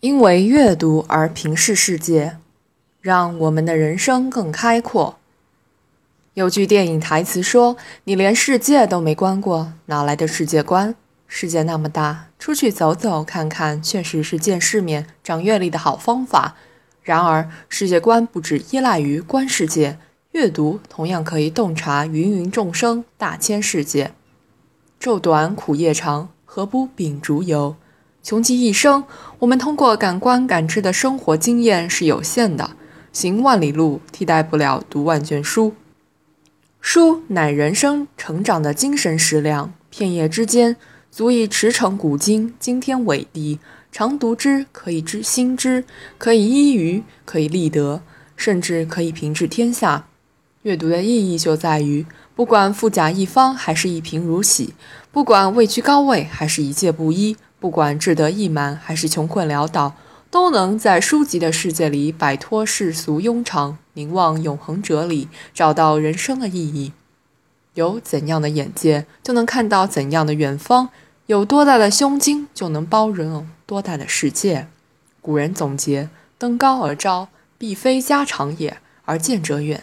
因为阅读而平视世界，让我们的人生更开阔。有句电影台词说：“你连世界都没观过，哪来的世界观？世界那么大，出去走走看看，确实是见世面、长阅历的好方法。然而，世界观不只依赖于观世界，阅读同样可以洞察芸芸众生、大千世界。昼短苦夜长，何不秉烛游？”穷极一生，我们通过感官感知的生活经验是有限的，行万里路替代不了读万卷书。书乃人生成长的精神食粮，片叶之间足以驰骋古今，惊天伟地。常读之，可以知新知，可以依于，可以立德，甚至可以平治天下。阅读的意义就在于，不管富甲一方还是一贫如洗，不管位居高位还是一介布衣。不管志得意满还是穷困潦倒，都能在书籍的世界里摆脱世俗庸常，凝望永恒哲理，找到人生的意义。有怎样的眼界，就能看到怎样的远方；有多大的胸襟，就能包容多大的世界。古人总结：登高而招，必非家常也，而见者远；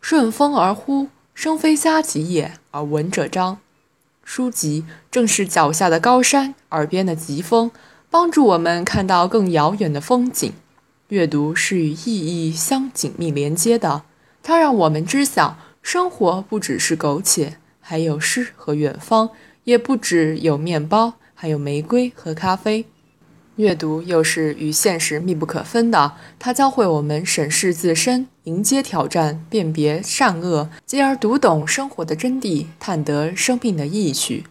顺风而呼，声非家己也，而闻者彰。书籍正是脚下的高山，耳边的疾风，帮助我们看到更遥远的风景。阅读是与意义相紧密连接的，它让我们知晓，生活不只是苟且，还有诗和远方；也不只有面包，还有玫瑰和咖啡。阅读又是与现实密不可分的，它教会我们审视自身，迎接挑战，辨别善恶，进而读懂生活的真谛，探得生命的意趣。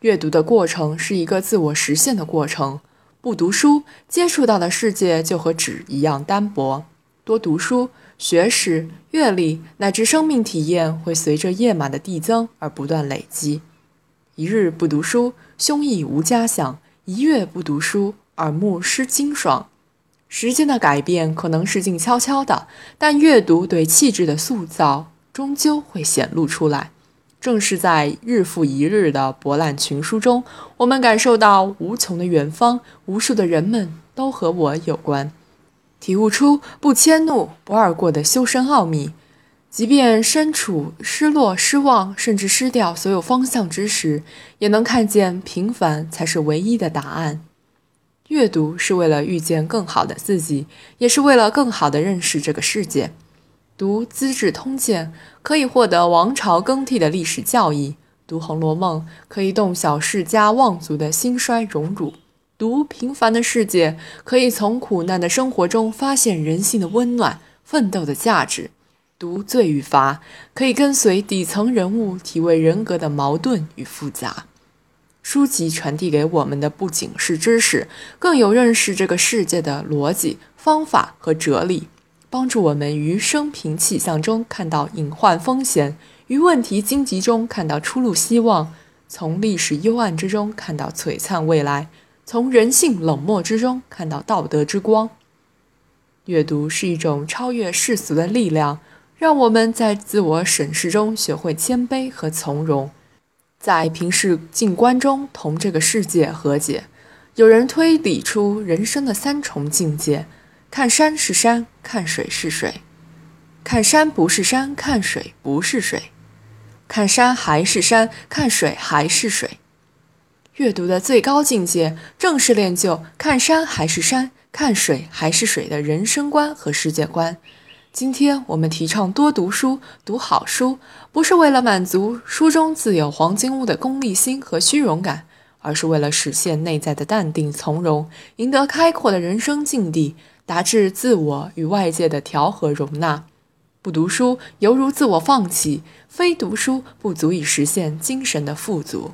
阅读的过程是一个自我实现的过程。不读书，接触到的世界就和纸一样单薄；多读书，学识、阅历乃至生命体验会随着页码的递增而不断累积。一日不读书，胸臆无家想；一月不读书。耳目失清爽，时间的改变可能是静悄悄的，但阅读对气质的塑造终究会显露出来。正是在日复一日的博览群书中，我们感受到无穷的远方，无数的人们都和我有关，体悟出不迁怒、不贰过的修身奥秘。即便身处失落、失望，甚至失掉所有方向之时，也能看见平凡才是唯一的答案。阅读是为了遇见更好的自己，也是为了更好地认识这个世界。读《资治通鉴》可以获得王朝更替的历史教义；读《红楼梦》可以洞晓世家望族的兴衰荣辱；读《平凡的世界》可以从苦难的生活中发现人性的温暖、奋斗的价值；读《罪与罚》可以跟随底层人物体味人格的矛盾与复杂。书籍传递给我们的不仅是知识，更有认识这个世界的逻辑、方法和哲理，帮助我们于生平气象中看到隐患风险，于问题荆棘中看到出路希望，从历史幽暗之中看到璀璨未来，从人性冷漠之中看到道德之光。阅读是一种超越世俗的力量，让我们在自我审视中学会谦卑和从容。在平视静观中，同这个世界和解。有人推理出人生的三重境界：看山是山，看水是水；看山不是山，看水不是水；看山还是山，看水还是水。阅读的最高境界，正是练就看山还是山，看水还是水的人生观和世界观。今天我们提倡多读书，读好书，不是为了满足书中自有黄金屋的功利心和虚荣感，而是为了实现内在的淡定从容，赢得开阔的人生境地，达至自我与外界的调和容纳。不读书犹如自我放弃，非读书不足以实现精神的富足。